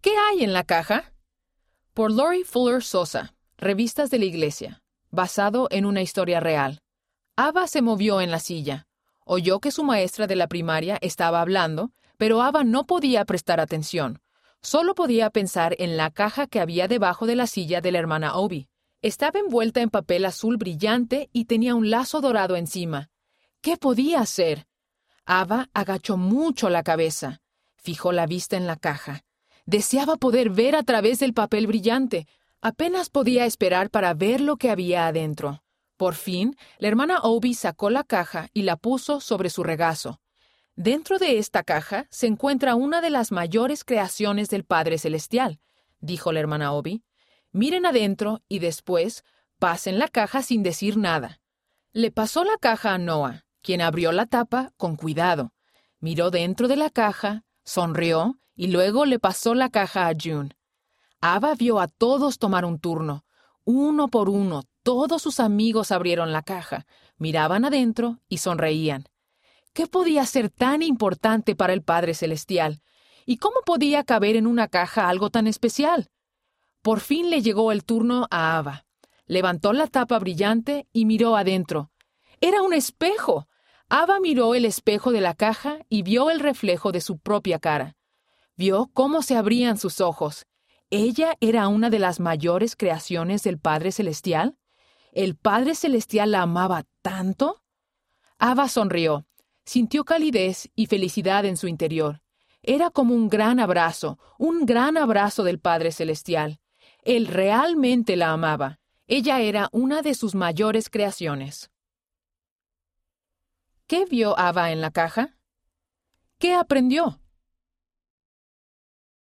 ¿Qué hay en la caja? Por Lori Fuller Sosa, Revistas de la Iglesia, basado en una historia real. Ava se movió en la silla. Oyó que su maestra de la primaria estaba hablando, pero Ava no podía prestar atención. Solo podía pensar en la caja que había debajo de la silla de la hermana Obi. Estaba envuelta en papel azul brillante y tenía un lazo dorado encima. ¿Qué podía hacer? Ava agachó mucho la cabeza. Fijó la vista en la caja. Deseaba poder ver a través del papel brillante. Apenas podía esperar para ver lo que había adentro. Por fin, la hermana Obi sacó la caja y la puso sobre su regazo. Dentro de esta caja se encuentra una de las mayores creaciones del Padre Celestial, dijo la hermana Obi. Miren adentro y después pasen la caja sin decir nada. Le pasó la caja a Noah, quien abrió la tapa con cuidado. Miró dentro de la caja, sonrió y luego le pasó la caja a June. Ava vio a todos tomar un turno. Uno por uno, todos sus amigos abrieron la caja, miraban adentro y sonreían. ¿Qué podía ser tan importante para el Padre Celestial? ¿Y cómo podía caber en una caja algo tan especial? Por fin le llegó el turno a Ava. Levantó la tapa brillante y miró adentro. Era un espejo. Ava miró el espejo de la caja y vio el reflejo de su propia cara. Vio cómo se abrían sus ojos. ¿Ella era una de las mayores creaciones del Padre Celestial? ¿El Padre Celestial la amaba tanto? Ava sonrió. Sintió calidez y felicidad en su interior. Era como un gran abrazo, un gran abrazo del Padre Celestial. Él realmente la amaba. Ella era una de sus mayores creaciones. ¿Qué vio Ava en la caja? ¿Qué aprendió?